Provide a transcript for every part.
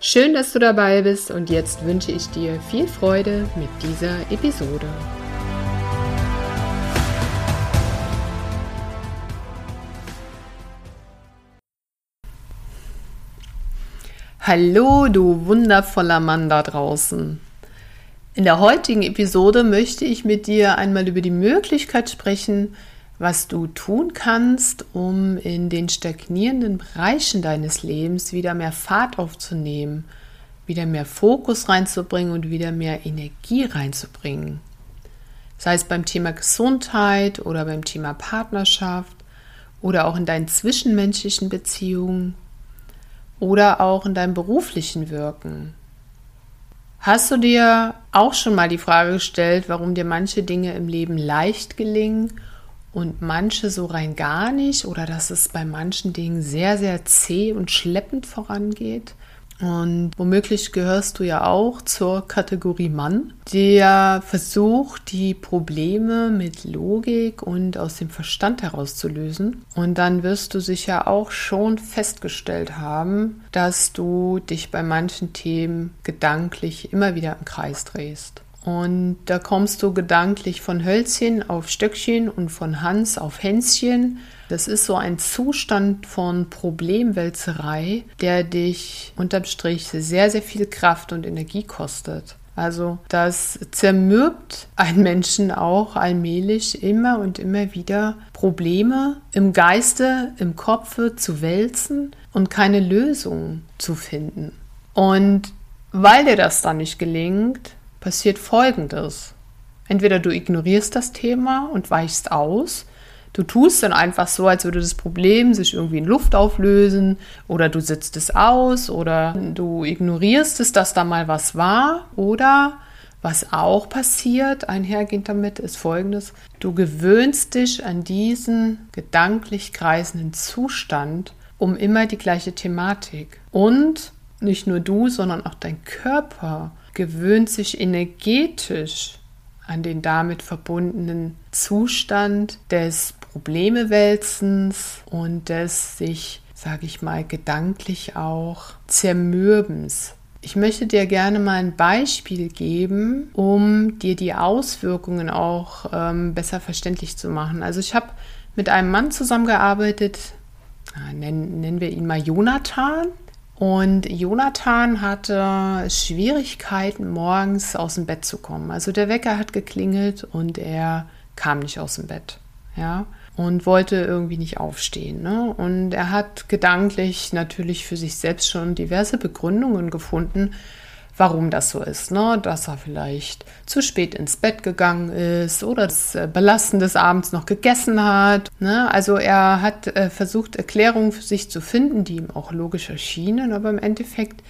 Schön, dass du dabei bist und jetzt wünsche ich dir viel Freude mit dieser Episode. Hallo, du wundervoller Mann da draußen. In der heutigen Episode möchte ich mit dir einmal über die Möglichkeit sprechen, was du tun kannst, um in den stagnierenden Bereichen deines Lebens wieder mehr Fahrt aufzunehmen, wieder mehr Fokus reinzubringen und wieder mehr Energie reinzubringen. Sei es beim Thema Gesundheit oder beim Thema Partnerschaft oder auch in deinen zwischenmenschlichen Beziehungen oder auch in deinem beruflichen Wirken. Hast du dir auch schon mal die Frage gestellt, warum dir manche Dinge im Leben leicht gelingen und manche so rein gar nicht oder dass es bei manchen Dingen sehr, sehr zäh und schleppend vorangeht. Und womöglich gehörst du ja auch zur Kategorie Mann, der versucht, die Probleme mit Logik und aus dem Verstand herauszulösen. Und dann wirst du sicher auch schon festgestellt haben, dass du dich bei manchen Themen gedanklich immer wieder im Kreis drehst. Und da kommst du gedanklich von Hölzchen auf Stöckchen und von Hans auf Hänschen. Das ist so ein Zustand von Problemwälzerei, der dich unterm Strich sehr, sehr viel Kraft und Energie kostet. Also das zermürbt einen Menschen auch allmählich immer und immer wieder Probleme im Geiste, im Kopfe zu wälzen und keine Lösung zu finden. Und weil dir das dann nicht gelingt, passiert Folgendes. Entweder du ignorierst das Thema und weichst aus, du tust dann einfach so, als würde das Problem sich irgendwie in Luft auflösen, oder du sitzt es aus, oder du ignorierst es, dass da mal was war, oder was auch passiert, einhergehend damit, ist folgendes. Du gewöhnst dich an diesen gedanklich kreisenden Zustand um immer die gleiche Thematik. Und nicht nur du, sondern auch dein Körper gewöhnt sich energetisch an den damit verbundenen Zustand des Problemewälzens und des sich, sage ich mal, gedanklich auch zermürbens. Ich möchte dir gerne mal ein Beispiel geben, um dir die Auswirkungen auch ähm, besser verständlich zu machen. Also ich habe mit einem Mann zusammengearbeitet, nennen, nennen wir ihn mal Jonathan. Und Jonathan hatte Schwierigkeiten, morgens aus dem Bett zu kommen. Also der Wecker hat geklingelt und er kam nicht aus dem Bett. Ja, und wollte irgendwie nicht aufstehen. Ne? Und er hat gedanklich natürlich für sich selbst schon diverse Begründungen gefunden, warum das so ist. Ne? Dass er vielleicht zu spät ins Bett gegangen ist oder das äh, Belasten des Abends noch gegessen hat. Ne? Also er hat äh, versucht, Erklärungen für sich zu finden, die ihm auch logisch erschienen, aber im Endeffekt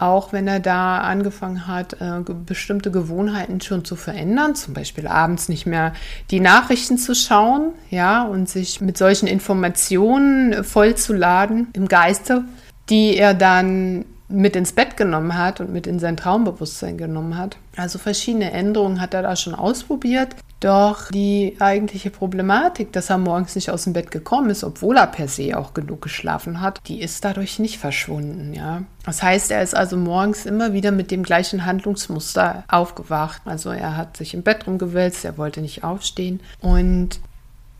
auch wenn er da angefangen hat, äh, bestimmte Gewohnheiten schon zu verändern, zum Beispiel abends nicht mehr die Nachrichten zu schauen, ja, und sich mit solchen Informationen vollzuladen im Geiste, die er dann mit ins Bett genommen hat und mit in sein Traumbewusstsein genommen hat. Also verschiedene Änderungen hat er da schon ausprobiert. Doch die eigentliche Problematik, dass er morgens nicht aus dem Bett gekommen ist, obwohl er per se auch genug geschlafen hat, die ist dadurch nicht verschwunden, ja. Das heißt, er ist also morgens immer wieder mit dem gleichen Handlungsmuster aufgewacht. Also er hat sich im Bett rumgewälzt, er wollte nicht aufstehen und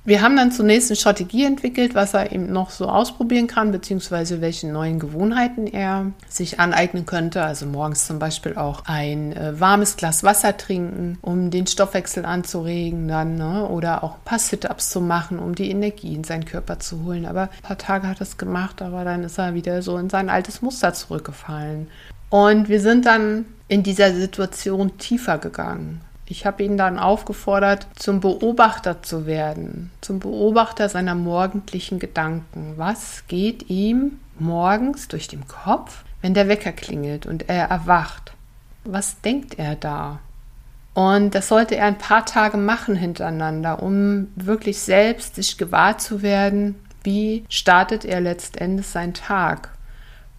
wir haben dann zunächst eine Strategie entwickelt, was er eben noch so ausprobieren kann, beziehungsweise welche neuen Gewohnheiten er sich aneignen könnte. Also morgens zum Beispiel auch ein äh, warmes Glas Wasser trinken, um den Stoffwechsel anzuregen dann, ne? oder auch ein paar Sit-ups zu machen, um die Energie in seinen Körper zu holen. Aber ein paar Tage hat er es gemacht, aber dann ist er wieder so in sein altes Muster zurückgefallen. Und wir sind dann in dieser Situation tiefer gegangen. Ich habe ihn dann aufgefordert, zum Beobachter zu werden, zum Beobachter seiner morgendlichen Gedanken. Was geht ihm morgens durch den Kopf, wenn der Wecker klingelt und er erwacht? was denkt er da? Und das sollte er ein paar Tage machen hintereinander, um wirklich selbst sich gewahr zu werden, wie startet er letztendlich seinen Tag.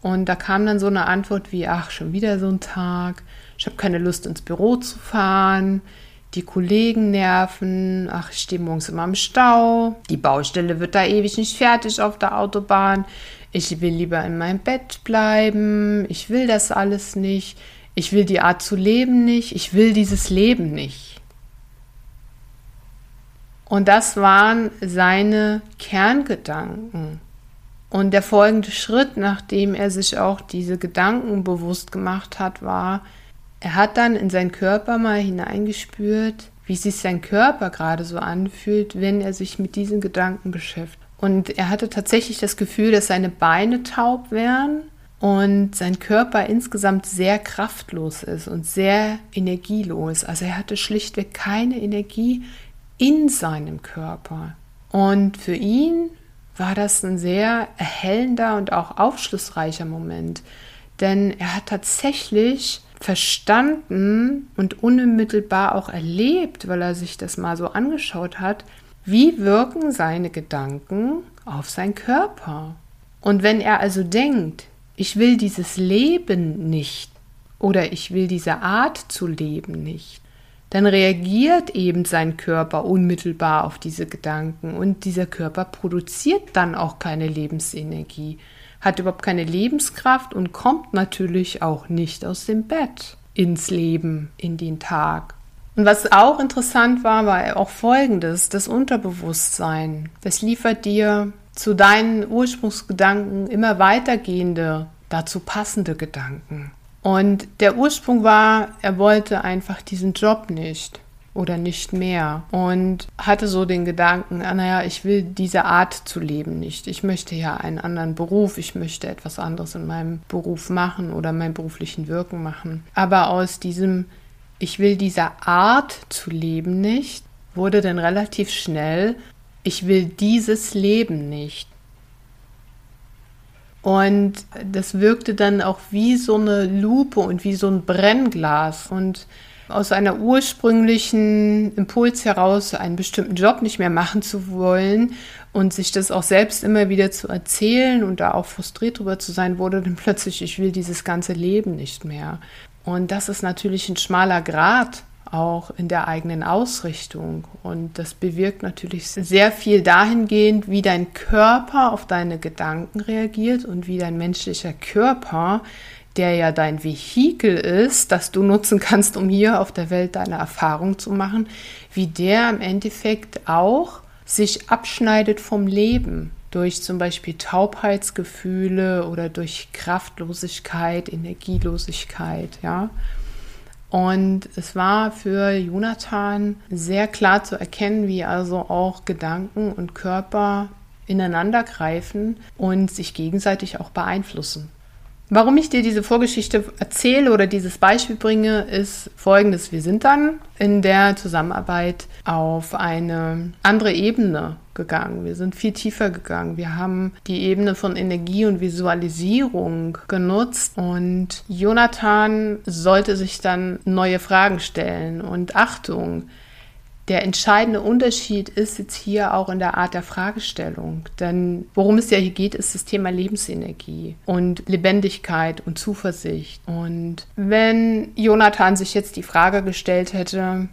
Und da kam dann so eine Antwort wie, ach, schon wieder so ein Tag, ich habe keine Lust ins Büro zu fahren, die Kollegen nerven, ach, ich stehe morgens immer im Stau, die Baustelle wird da ewig nicht fertig auf der Autobahn, ich will lieber in meinem Bett bleiben, ich will das alles nicht, ich will die Art zu leben nicht, ich will dieses Leben nicht. Und das waren seine Kerngedanken. Und der folgende Schritt, nachdem er sich auch diese Gedanken bewusst gemacht hat, war, er hat dann in seinen Körper mal hineingespürt, wie sich sein Körper gerade so anfühlt, wenn er sich mit diesen Gedanken beschäftigt. Und er hatte tatsächlich das Gefühl, dass seine Beine taub wären und sein Körper insgesamt sehr kraftlos ist und sehr energielos. Also er hatte schlichtweg keine Energie in seinem Körper. Und für ihn war das ein sehr erhellender und auch aufschlussreicher Moment, denn er hat tatsächlich verstanden und unmittelbar auch erlebt, weil er sich das mal so angeschaut hat, wie wirken seine Gedanken auf seinen Körper. Und wenn er also denkt, ich will dieses Leben nicht oder ich will diese Art zu leben nicht, dann reagiert eben sein Körper unmittelbar auf diese Gedanken und dieser Körper produziert dann auch keine Lebensenergie, hat überhaupt keine Lebenskraft und kommt natürlich auch nicht aus dem Bett ins Leben, in den Tag. Und was auch interessant war, war auch Folgendes, das Unterbewusstsein. Das liefert dir zu deinen Ursprungsgedanken immer weitergehende, dazu passende Gedanken. Und der Ursprung war, er wollte einfach diesen Job nicht oder nicht mehr und hatte so den Gedanken, ah, naja, ich will diese Art zu leben nicht. Ich möchte ja einen anderen Beruf, ich möchte etwas anderes in meinem Beruf machen oder meinem beruflichen Wirken machen. Aber aus diesem, ich will diese Art zu leben nicht, wurde dann relativ schnell, ich will dieses Leben nicht. Und das wirkte dann auch wie so eine Lupe und wie so ein Brennglas. Und aus einer ursprünglichen Impuls heraus, einen bestimmten Job nicht mehr machen zu wollen und sich das auch selbst immer wieder zu erzählen und da auch frustriert drüber zu sein, wurde dann plötzlich, ich will dieses ganze Leben nicht mehr. Und das ist natürlich ein schmaler Grad auch in der eigenen Ausrichtung. Und das bewirkt natürlich sehr viel dahingehend, wie dein Körper auf deine Gedanken reagiert und wie dein menschlicher Körper, der ja dein Vehikel ist, das du nutzen kannst, um hier auf der Welt deine Erfahrung zu machen, wie der im Endeffekt auch sich abschneidet vom Leben durch zum Beispiel Taubheitsgefühle oder durch Kraftlosigkeit, Energielosigkeit, ja. Und es war für Jonathan sehr klar zu erkennen, wie also auch Gedanken und Körper ineinander greifen und sich gegenseitig auch beeinflussen. Warum ich dir diese Vorgeschichte erzähle oder dieses Beispiel bringe, ist folgendes. Wir sind dann in der Zusammenarbeit auf eine andere Ebene gegangen. Wir sind viel tiefer gegangen. Wir haben die Ebene von Energie und Visualisierung genutzt und Jonathan sollte sich dann neue Fragen stellen. Und Achtung, der entscheidende Unterschied ist jetzt hier auch in der Art der Fragestellung. Denn worum es ja hier geht, ist das Thema Lebensenergie und Lebendigkeit und Zuversicht. Und wenn Jonathan sich jetzt die Frage gestellt hätte,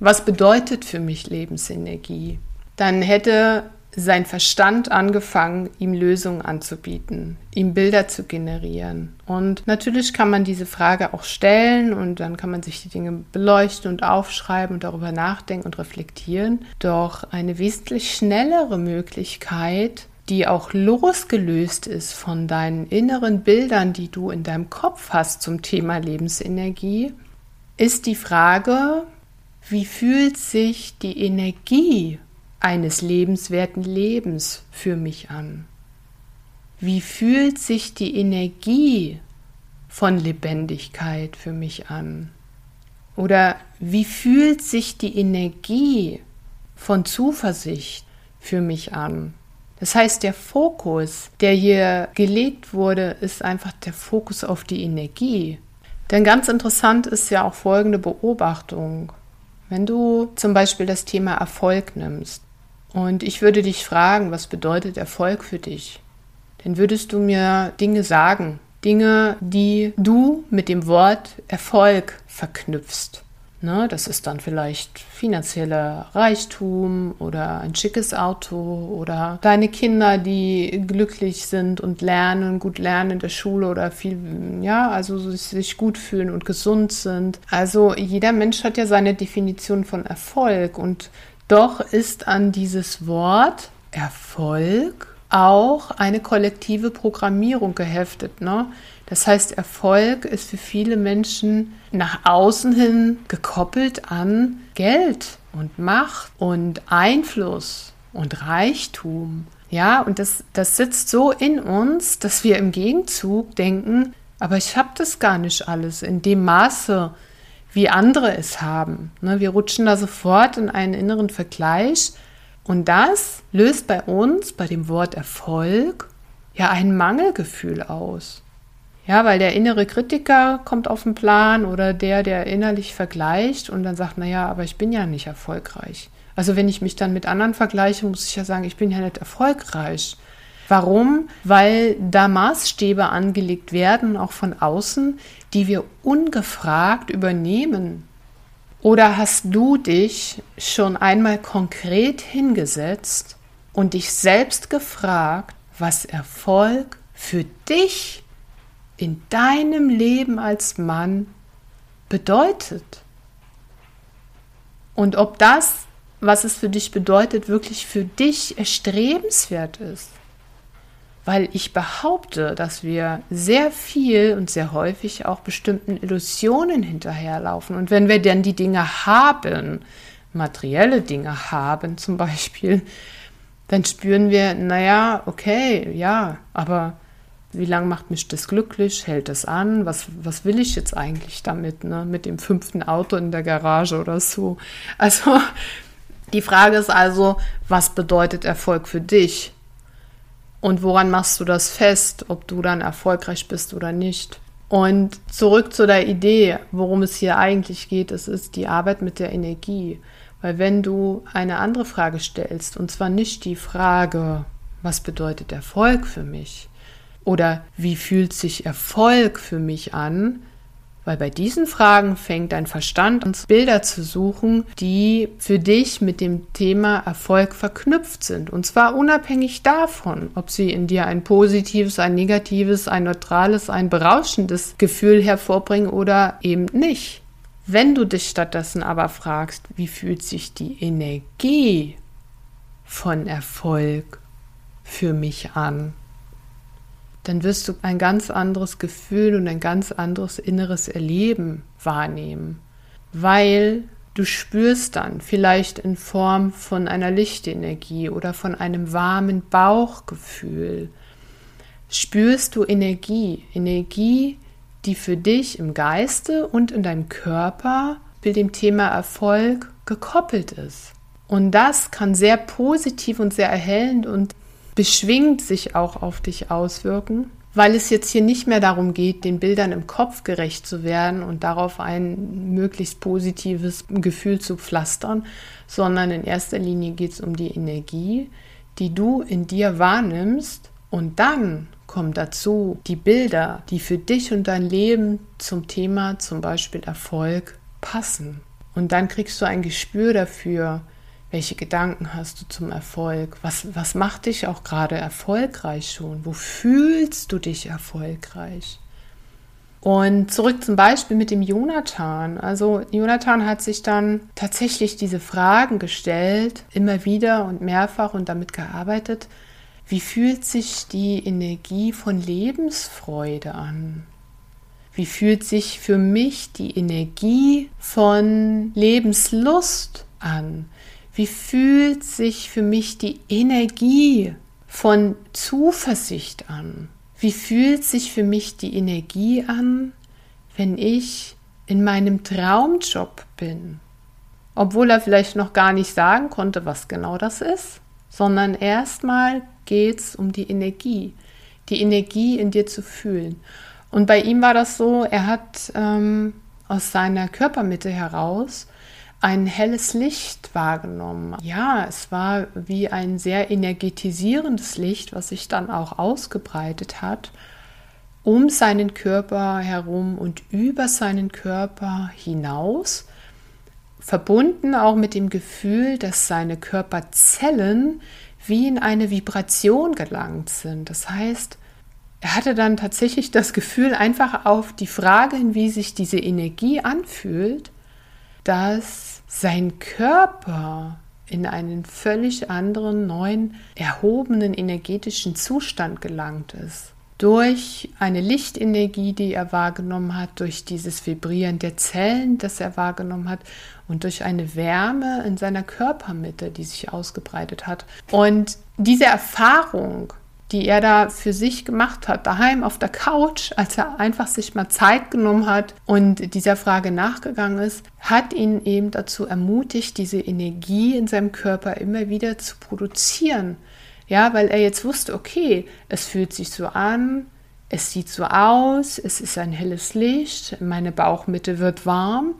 was bedeutet für mich Lebensenergie? Dann hätte sein Verstand angefangen, ihm Lösungen anzubieten, ihm Bilder zu generieren. Und natürlich kann man diese Frage auch stellen und dann kann man sich die Dinge beleuchten und aufschreiben und darüber nachdenken und reflektieren. Doch eine wesentlich schnellere Möglichkeit, die auch losgelöst ist von deinen inneren Bildern, die du in deinem Kopf hast zum Thema Lebensenergie, ist die Frage, wie fühlt sich die Energie eines lebenswerten Lebens für mich an? Wie fühlt sich die Energie von Lebendigkeit für mich an? Oder wie fühlt sich die Energie von Zuversicht für mich an? Das heißt, der Fokus, der hier gelegt wurde, ist einfach der Fokus auf die Energie. Denn ganz interessant ist ja auch folgende Beobachtung. Wenn du zum Beispiel das Thema Erfolg nimmst und ich würde dich fragen, was bedeutet Erfolg für dich, dann würdest du mir Dinge sagen, Dinge, die du mit dem Wort Erfolg verknüpfst. Ne, das ist dann vielleicht finanzieller Reichtum oder ein schickes Auto oder deine Kinder, die glücklich sind und lernen, gut lernen in der Schule oder viel, ja, also sich gut fühlen und gesund sind. Also jeder Mensch hat ja seine Definition von Erfolg und doch ist an dieses Wort Erfolg auch eine kollektive Programmierung geheftet. Ne? Das heißt, Erfolg ist für viele Menschen nach außen hin gekoppelt an Geld und Macht und Einfluss und Reichtum. Ja, und das, das sitzt so in uns, dass wir im Gegenzug denken, aber ich habe das gar nicht alles in dem Maße, wie andere es haben. Ne, wir rutschen da sofort in einen inneren Vergleich und das löst bei uns, bei dem Wort Erfolg, ja ein Mangelgefühl aus. Ja, weil der innere Kritiker kommt auf den Plan oder der, der innerlich vergleicht und dann sagt, naja, aber ich bin ja nicht erfolgreich. Also wenn ich mich dann mit anderen vergleiche, muss ich ja sagen, ich bin ja nicht erfolgreich. Warum? Weil da Maßstäbe angelegt werden, auch von außen, die wir ungefragt übernehmen. Oder hast du dich schon einmal konkret hingesetzt und dich selbst gefragt, was Erfolg für dich in deinem Leben als Mann bedeutet. Und ob das, was es für dich bedeutet, wirklich für dich erstrebenswert ist. Weil ich behaupte, dass wir sehr viel und sehr häufig auch bestimmten Illusionen hinterherlaufen. Und wenn wir dann die Dinge haben, materielle Dinge haben zum Beispiel, dann spüren wir, naja, okay, ja, aber wie lange macht mich das glücklich? Hält das an? Was, was will ich jetzt eigentlich damit? Ne? Mit dem fünften Auto in der Garage oder so. Also die Frage ist also, was bedeutet Erfolg für dich? Und woran machst du das fest, ob du dann erfolgreich bist oder nicht? Und zurück zu der Idee, worum es hier eigentlich geht, es ist die Arbeit mit der Energie. Weil wenn du eine andere Frage stellst, und zwar nicht die Frage, was bedeutet Erfolg für mich, oder wie fühlt sich Erfolg für mich an? Weil bei diesen Fragen fängt dein Verstand an, Bilder zu suchen, die für dich mit dem Thema Erfolg verknüpft sind. Und zwar unabhängig davon, ob sie in dir ein positives, ein negatives, ein neutrales, ein berauschendes Gefühl hervorbringen oder eben nicht. Wenn du dich stattdessen aber fragst, wie fühlt sich die Energie von Erfolg für mich an? Dann wirst du ein ganz anderes Gefühl und ein ganz anderes inneres Erleben wahrnehmen, weil du spürst dann vielleicht in Form von einer Lichtenergie oder von einem warmen Bauchgefühl, spürst du Energie, Energie, die für dich im Geiste und in deinem Körper mit dem Thema Erfolg gekoppelt ist. Und das kann sehr positiv und sehr erhellend und beschwingt sich auch auf dich auswirken, weil es jetzt hier nicht mehr darum geht, den Bildern im Kopf gerecht zu werden und darauf ein möglichst positives Gefühl zu pflastern, sondern in erster Linie geht es um die Energie, die du in dir wahrnimmst und dann kommen dazu die Bilder, die für dich und dein Leben zum Thema zum Beispiel Erfolg passen. Und dann kriegst du ein Gespür dafür, welche Gedanken hast du zum Erfolg? Was, was macht dich auch gerade erfolgreich schon? Wo fühlst du dich erfolgreich? Und zurück zum Beispiel mit dem Jonathan. Also Jonathan hat sich dann tatsächlich diese Fragen gestellt, immer wieder und mehrfach und damit gearbeitet. Wie fühlt sich die Energie von Lebensfreude an? Wie fühlt sich für mich die Energie von Lebenslust an? Wie fühlt sich für mich die Energie von Zuversicht an? Wie fühlt sich für mich die Energie an, wenn ich in meinem Traumjob bin? Obwohl er vielleicht noch gar nicht sagen konnte, was genau das ist, sondern erstmal geht es um die Energie, die Energie in dir zu fühlen. Und bei ihm war das so, er hat ähm, aus seiner Körpermitte heraus ein helles Licht wahrgenommen. Ja, es war wie ein sehr energetisierendes Licht, was sich dann auch ausgebreitet hat um seinen Körper herum und über seinen Körper hinaus, verbunden auch mit dem Gefühl, dass seine Körperzellen wie in eine Vibration gelangt sind. Das heißt, er hatte dann tatsächlich das Gefühl, einfach auf die Frage, wie sich diese Energie anfühlt, dass sein Körper in einen völlig anderen, neuen, erhobenen energetischen Zustand gelangt ist durch eine Lichtenergie, die er wahrgenommen hat, durch dieses Vibrieren der Zellen, das er wahrgenommen hat und durch eine Wärme in seiner Körpermitte, die sich ausgebreitet hat. Und diese Erfahrung, die er da für sich gemacht hat, daheim auf der Couch, als er einfach sich mal Zeit genommen hat und dieser Frage nachgegangen ist, hat ihn eben dazu ermutigt, diese Energie in seinem Körper immer wieder zu produzieren ja, weil er jetzt wusste, okay, es fühlt sich so an, es sieht so aus, es ist ein helles Licht, meine Bauchmitte wird warm.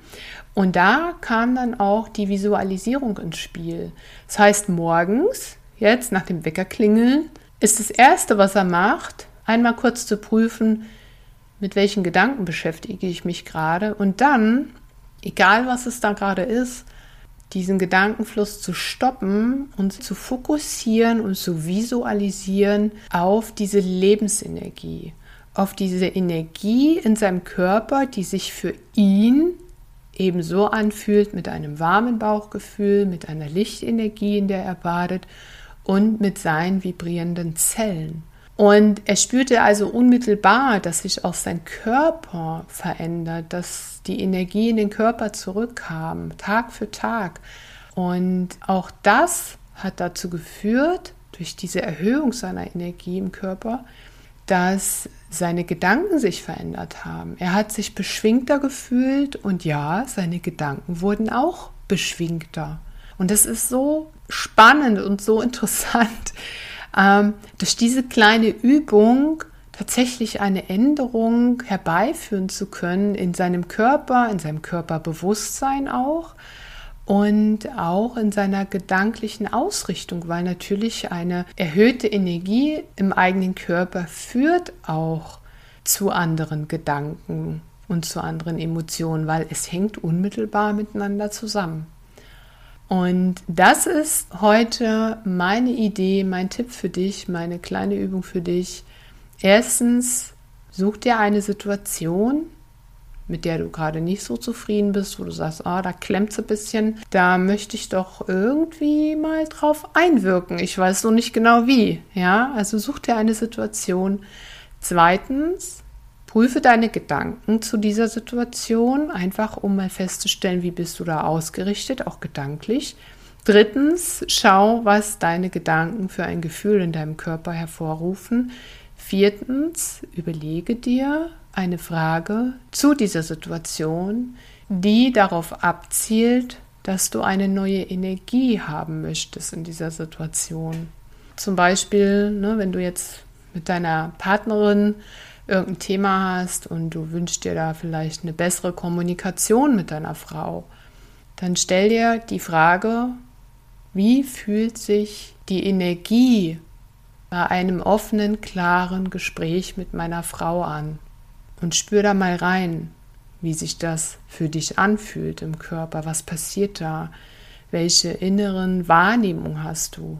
Und da kam dann auch die Visualisierung ins Spiel. Das heißt, morgens, jetzt nach dem Weckerklingeln, ist das Erste, was er macht, einmal kurz zu prüfen, mit welchen Gedanken beschäftige ich mich gerade. Und dann, egal was es da gerade ist, diesen Gedankenfluss zu stoppen und zu fokussieren und zu visualisieren auf diese Lebensenergie, auf diese Energie in seinem Körper, die sich für ihn ebenso anfühlt mit einem warmen Bauchgefühl, mit einer Lichtenergie, in der er badet und mit seinen vibrierenden Zellen. Und er spürte also unmittelbar, dass sich auch sein Körper verändert, dass die Energie in den Körper zurückkam, Tag für Tag. Und auch das hat dazu geführt, durch diese Erhöhung seiner Energie im Körper, dass seine Gedanken sich verändert haben. Er hat sich beschwingter gefühlt und ja, seine Gedanken wurden auch beschwingter. Und das ist so spannend und so interessant, ähm, durch diese kleine Übung tatsächlich eine Änderung herbeiführen zu können in seinem Körper, in seinem Körperbewusstsein auch und auch in seiner gedanklichen Ausrichtung, weil natürlich eine erhöhte Energie im eigenen Körper führt auch zu anderen Gedanken und zu anderen Emotionen, weil es hängt unmittelbar miteinander zusammen. Und das ist heute meine Idee, mein Tipp für dich, meine kleine Übung für dich. Erstens, such dir eine Situation, mit der du gerade nicht so zufrieden bist, wo du sagst, ah, da klemmt es ein bisschen, da möchte ich doch irgendwie mal drauf einwirken. Ich weiß so nicht genau wie. Ja, also such dir eine Situation. Zweitens, Prüfe deine Gedanken zu dieser Situation, einfach um mal festzustellen, wie bist du da ausgerichtet, auch gedanklich. Drittens, schau, was deine Gedanken für ein Gefühl in deinem Körper hervorrufen. Viertens, überlege dir eine Frage zu dieser Situation, die darauf abzielt, dass du eine neue Energie haben möchtest in dieser Situation. Zum Beispiel, ne, wenn du jetzt mit deiner Partnerin irgendein Thema hast und du wünschst dir da vielleicht eine bessere Kommunikation mit deiner Frau, dann stell dir die Frage, wie fühlt sich die Energie bei einem offenen, klaren Gespräch mit meiner Frau an? Und spür da mal rein, wie sich das für dich anfühlt im Körper, was passiert da, welche inneren Wahrnehmungen hast du.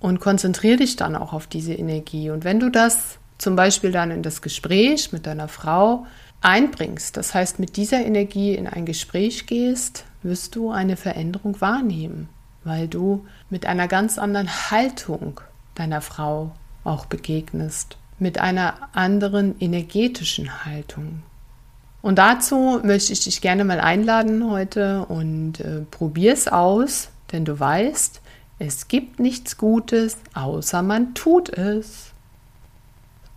Und konzentriere dich dann auch auf diese Energie. Und wenn du das zum Beispiel dann in das Gespräch mit deiner Frau einbringst, das heißt mit dieser Energie in ein Gespräch gehst, wirst du eine Veränderung wahrnehmen, weil du mit einer ganz anderen Haltung deiner Frau auch begegnest, mit einer anderen energetischen Haltung. Und dazu möchte ich dich gerne mal einladen heute und äh, probier es aus, denn du weißt, es gibt nichts Gutes, außer man tut es.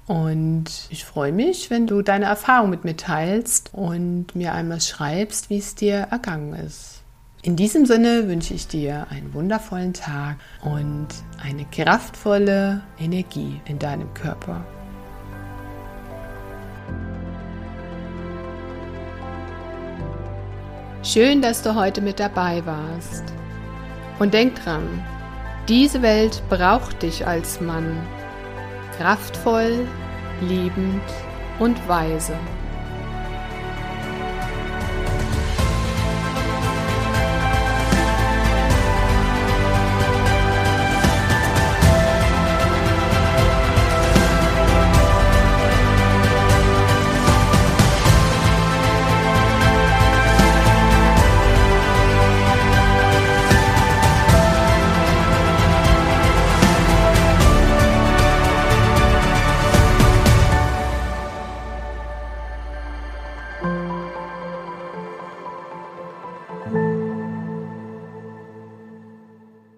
Und ich freue mich, wenn du deine Erfahrung mit mir teilst und mir einmal schreibst, wie es dir ergangen ist. In diesem Sinne wünsche ich dir einen wundervollen Tag und eine kraftvolle Energie in deinem Körper. Schön, dass du heute mit dabei warst. Und denk dran, diese Welt braucht dich als Mann Kraftvoll, liebend und weise.